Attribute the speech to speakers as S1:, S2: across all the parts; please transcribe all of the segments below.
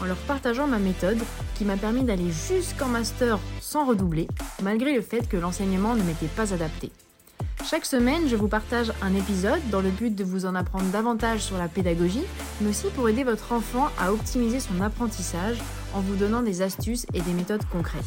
S1: en leur partageant ma méthode qui m'a permis d'aller jusqu'en master sans redoubler, malgré le fait que l'enseignement ne m'était pas adapté. Chaque semaine, je vous partage un épisode dans le but de vous en apprendre davantage sur la pédagogie, mais aussi pour aider votre enfant à optimiser son apprentissage en vous donnant des astuces et des méthodes concrètes.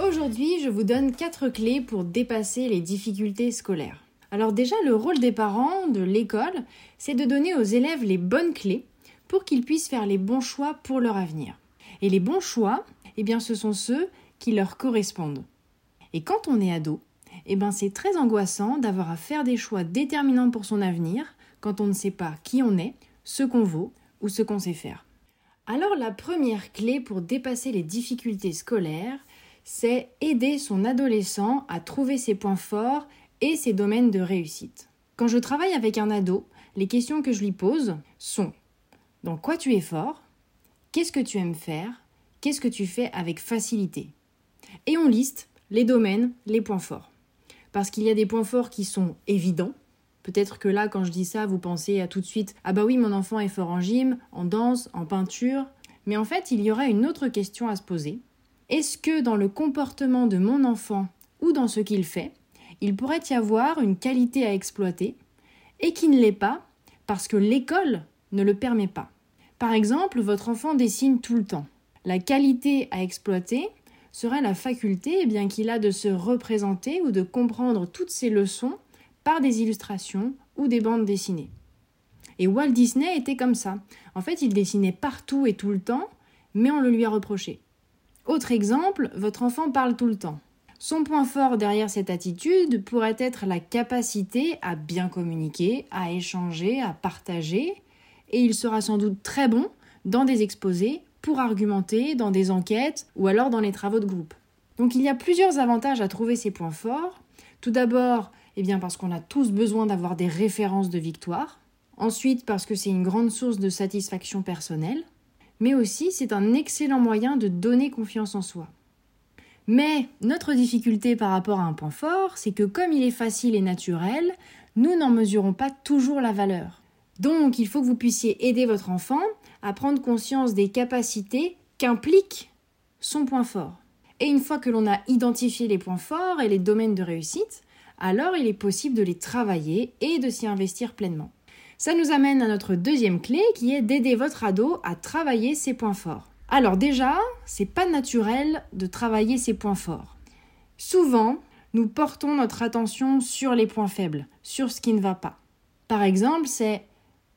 S1: Aujourd'hui, je vous donne 4 clés pour dépasser les difficultés scolaires. Alors déjà, le rôle des parents, de l'école, c'est de donner aux élèves les bonnes clés pour qu'ils puissent faire les bons choix pour leur avenir. Et les bons choix, eh bien, ce sont ceux qui leur correspondent. Et quand on est ado, eh bien, c'est très angoissant d'avoir à faire des choix déterminants pour son avenir quand on ne sait pas qui on est, ce qu'on vaut ou ce qu'on sait faire. Alors la première clé pour dépasser les difficultés scolaires, c'est aider son adolescent à trouver ses points forts et ses domaines de réussite. Quand je travaille avec un ado, les questions que je lui pose sont dans quoi tu es fort? Qu'est-ce que tu aimes faire? Qu'est-ce que tu fais avec facilité? Et on liste les domaines, les points forts. Parce qu'il y a des points forts qui sont évidents. Peut-être que là, quand je dis ça, vous pensez à tout de suite Ah bah oui, mon enfant est fort en gym, en danse, en peinture. Mais en fait, il y aura une autre question à se poser est-ce que dans le comportement de mon enfant ou dans ce qu'il fait, il pourrait y avoir une qualité à exploiter et qui ne l'est pas parce que l'école ne le permet pas Par exemple, votre enfant dessine tout le temps. La qualité à exploiter serait la faculté eh bien qu'il a de se représenter ou de comprendre toutes ses leçons par des illustrations ou des bandes dessinées. Et Walt Disney était comme ça. En fait, il dessinait partout et tout le temps, mais on le lui a reproché. Autre exemple, votre enfant parle tout le temps. Son point fort derrière cette attitude pourrait être la capacité à bien communiquer, à échanger, à partager, et il sera sans doute très bon dans des exposés, pour argumenter, dans des enquêtes ou alors dans les travaux de groupe. Donc il y a plusieurs avantages à trouver ces points forts. Tout d'abord, eh bien parce qu'on a tous besoin d'avoir des références de victoire. Ensuite, parce que c'est une grande source de satisfaction personnelle mais aussi c'est un excellent moyen de donner confiance en soi. Mais notre difficulté par rapport à un point fort, c'est que comme il est facile et naturel, nous n'en mesurons pas toujours la valeur. Donc il faut que vous puissiez aider votre enfant à prendre conscience des capacités qu'implique son point fort. Et une fois que l'on a identifié les points forts et les domaines de réussite, alors il est possible de les travailler et de s'y investir pleinement. Ça nous amène à notre deuxième clé qui est d'aider votre ado à travailler ses points forts. Alors déjà, c'est pas naturel de travailler ses points forts. Souvent, nous portons notre attention sur les points faibles, sur ce qui ne va pas. Par exemple, c'est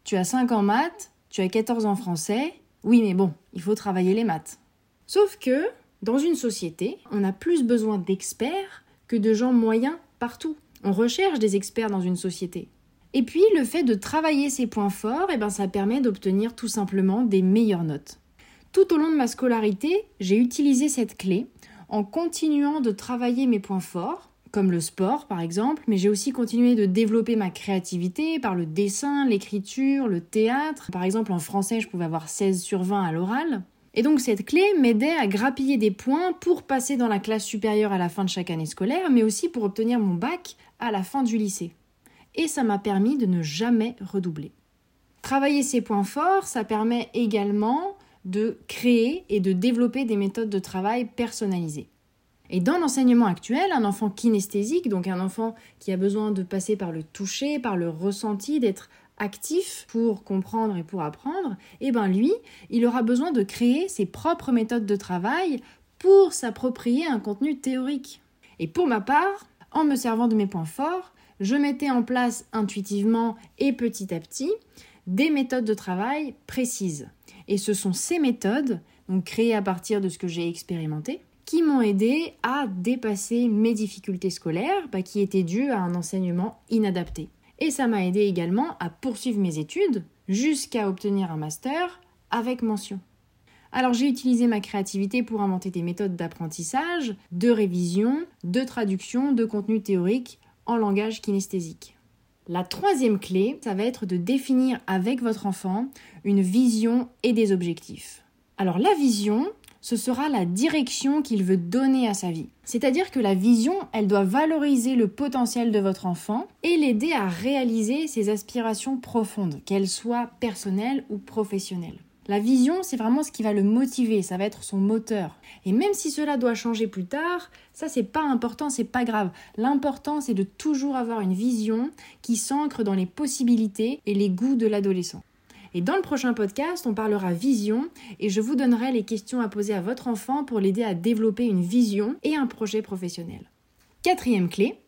S1: tu as 5 en maths, tu as 14 en français, oui mais bon, il faut travailler les maths. Sauf que, dans une société, on a plus besoin d'experts que de gens moyens partout. On recherche des experts dans une société. Et puis le fait de travailler ses points forts, eh ben, ça permet d'obtenir tout simplement des meilleures notes. Tout au long de ma scolarité, j'ai utilisé cette clé en continuant de travailler mes points forts, comme le sport par exemple, mais j'ai aussi continué de développer ma créativité par le dessin, l'écriture, le théâtre. Par exemple en français, je pouvais avoir 16 sur 20 à l'oral. Et donc cette clé m'aidait à grappiller des points pour passer dans la classe supérieure à la fin de chaque année scolaire, mais aussi pour obtenir mon bac à la fin du lycée et ça m'a permis de ne jamais redoubler. Travailler ses points forts, ça permet également de créer et de développer des méthodes de travail personnalisées. Et dans l'enseignement actuel, un enfant kinesthésique, donc un enfant qui a besoin de passer par le toucher, par le ressenti, d'être actif pour comprendre et pour apprendre, eh ben lui, il aura besoin de créer ses propres méthodes de travail pour s'approprier un contenu théorique. Et pour ma part, en me servant de mes points forts, je mettais en place intuitivement et petit à petit des méthodes de travail précises. Et ce sont ces méthodes, créées à partir de ce que j'ai expérimenté, qui m'ont aidé à dépasser mes difficultés scolaires bah, qui étaient dues à un enseignement inadapté. Et ça m'a aidé également à poursuivre mes études jusqu'à obtenir un master avec mention. Alors j'ai utilisé ma créativité pour inventer des méthodes d'apprentissage, de révision, de traduction, de contenu théorique en langage kinesthésique. La troisième clé, ça va être de définir avec votre enfant une vision et des objectifs. Alors la vision, ce sera la direction qu'il veut donner à sa vie. C'est-à-dire que la vision, elle doit valoriser le potentiel de votre enfant et l'aider à réaliser ses aspirations profondes, qu'elles soient personnelles ou professionnelles. La vision, c'est vraiment ce qui va le motiver, ça va être son moteur. Et même si cela doit changer plus tard, ça c'est pas important, c'est pas grave. L'important c'est de toujours avoir une vision qui s'ancre dans les possibilités et les goûts de l'adolescent. Et dans le prochain podcast, on parlera vision et je vous donnerai les questions à poser à votre enfant pour l'aider à développer une vision et un projet professionnel. Quatrième clé,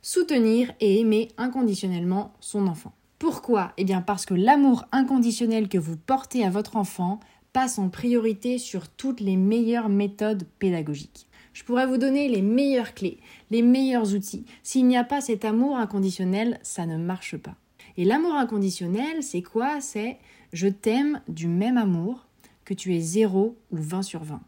S1: soutenir et aimer inconditionnellement son enfant. Pourquoi? Eh bien parce que l'amour inconditionnel que vous portez à votre enfant passe en priorité sur toutes les meilleures méthodes pédagogiques. Je pourrais vous donner les meilleures clés, les meilleurs outils. S'il n'y a pas cet amour inconditionnel, ça ne marche pas. Et l'amour inconditionnel, c'est quoi? C'est je t'aime du même amour que tu es 0 ou 20 sur 20.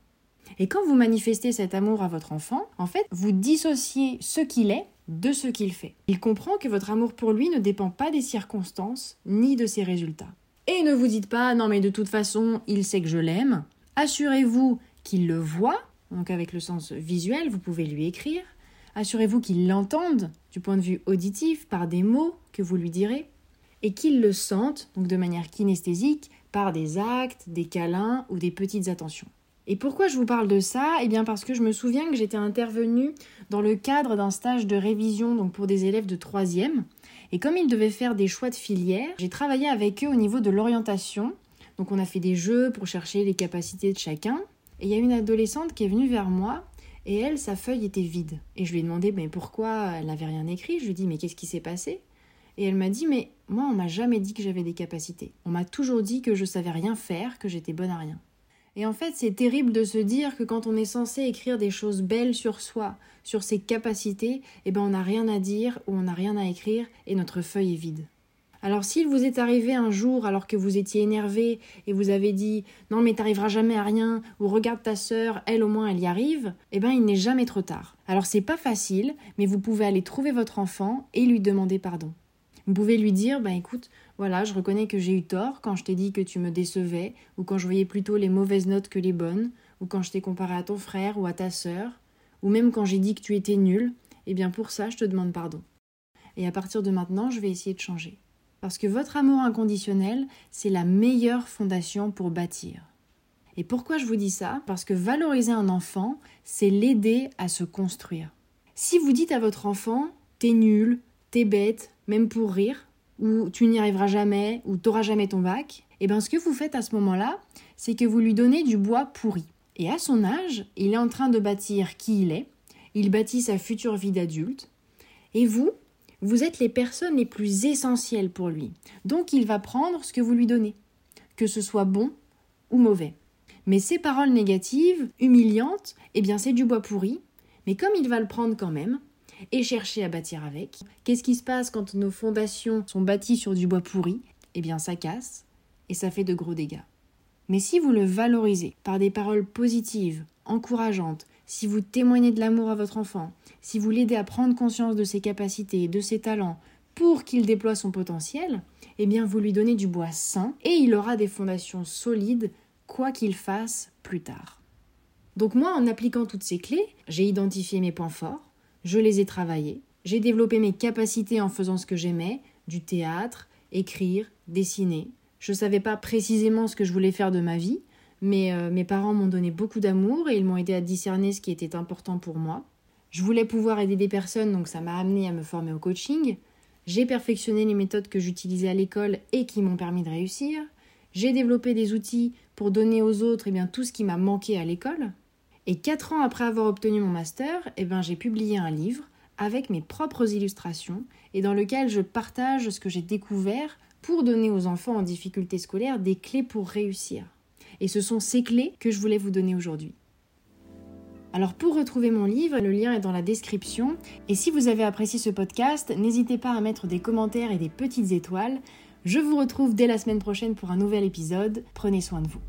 S1: Et quand vous manifestez cet amour à votre enfant, en fait, vous dissociez ce qu'il est de ce qu'il fait. Il comprend que votre amour pour lui ne dépend pas des circonstances ni de ses résultats. Et ne vous dites pas non mais de toute façon il sait que je l'aime. Assurez-vous qu'il le voit, donc avec le sens visuel, vous pouvez lui écrire. Assurez-vous qu'il l'entende du point de vue auditif par des mots que vous lui direz et qu'il le sente, donc de manière kinesthésique, par des actes, des câlins ou des petites attentions. Et pourquoi je vous parle de ça? Eh bien parce que je me souviens que j'étais intervenue dans le cadre d'un stage de révision donc pour des élèves de troisième. Et comme ils devaient faire des choix de filière, j'ai travaillé avec eux au niveau de l'orientation. Donc on a fait des jeux pour chercher les capacités de chacun. Et il y a une adolescente qui est venue vers moi et elle, sa feuille était vide. Et je lui ai demandé mais pourquoi elle n'avait rien écrit? Je lui ai dit mais qu'est-ce qui s'est passé? Et elle m'a dit mais moi on m'a jamais dit que j'avais des capacités. On m'a toujours dit que je savais rien faire, que j'étais bonne à rien. Et en fait, c'est terrible de se dire que quand on est censé écrire des choses belles sur soi, sur ses capacités, eh ben on n'a rien à dire ou on n'a rien à écrire et notre feuille est vide. Alors s'il vous est arrivé un jour alors que vous étiez énervé et vous avez dit non mais t'arriveras jamais à rien ou regarde ta sœur, elle au moins elle y arrive, eh ben il n'est jamais trop tard. Alors c'est pas facile, mais vous pouvez aller trouver votre enfant et lui demander pardon. Vous pouvez lui dire ben écoute, voilà, je reconnais que j'ai eu tort quand je t'ai dit que tu me décevais, ou quand je voyais plutôt les mauvaises notes que les bonnes, ou quand je t'ai comparé à ton frère ou à ta sœur, ou même quand j'ai dit que tu étais nul, eh bien pour ça je te demande pardon. Et à partir de maintenant, je vais essayer de changer. Parce que votre amour inconditionnel, c'est la meilleure fondation pour bâtir. Et pourquoi je vous dis ça? Parce que valoriser un enfant, c'est l'aider à se construire. Si vous dites à votre enfant, t'es nul, t'es bête, même pour rire, ou tu n'y arriveras jamais, ou t'auras jamais ton bac, et eh bien ce que vous faites à ce moment-là, c'est que vous lui donnez du bois pourri. Et à son âge, il est en train de bâtir qui il est, il bâtit sa future vie d'adulte, et vous, vous êtes les personnes les plus essentielles pour lui. Donc il va prendre ce que vous lui donnez, que ce soit bon ou mauvais. Mais ces paroles négatives, humiliantes, eh bien c'est du bois pourri, mais comme il va le prendre quand même, et chercher à bâtir avec. Qu'est-ce qui se passe quand nos fondations sont bâties sur du bois pourri? Eh bien, ça casse et ça fait de gros dégâts. Mais si vous le valorisez par des paroles positives, encourageantes, si vous témoignez de l'amour à votre enfant, si vous l'aidez à prendre conscience de ses capacités et de ses talents pour qu'il déploie son potentiel, eh bien vous lui donnez du bois sain et il aura des fondations solides quoi qu'il fasse plus tard. Donc moi, en appliquant toutes ces clés, j'ai identifié mes points forts, je les ai travaillés. J'ai développé mes capacités en faisant ce que j'aimais, du théâtre, écrire, dessiner. Je ne savais pas précisément ce que je voulais faire de ma vie, mais euh, mes parents m'ont donné beaucoup d'amour et ils m'ont aidé à discerner ce qui était important pour moi. Je voulais pouvoir aider des personnes, donc ça m'a amené à me former au coaching. J'ai perfectionné les méthodes que j'utilisais à l'école et qui m'ont permis de réussir. J'ai développé des outils pour donner aux autres eh bien, tout ce qui m'a manqué à l'école. Et quatre ans après avoir obtenu mon master, eh ben, j'ai publié un livre avec mes propres illustrations et dans lequel je partage ce que j'ai découvert pour donner aux enfants en difficulté scolaire des clés pour réussir. Et ce sont ces clés que je voulais vous donner aujourd'hui. Alors pour retrouver mon livre, le lien est dans la description. Et si vous avez apprécié ce podcast, n'hésitez pas à mettre des commentaires et des petites étoiles. Je vous retrouve dès la semaine prochaine pour un nouvel épisode. Prenez soin de vous.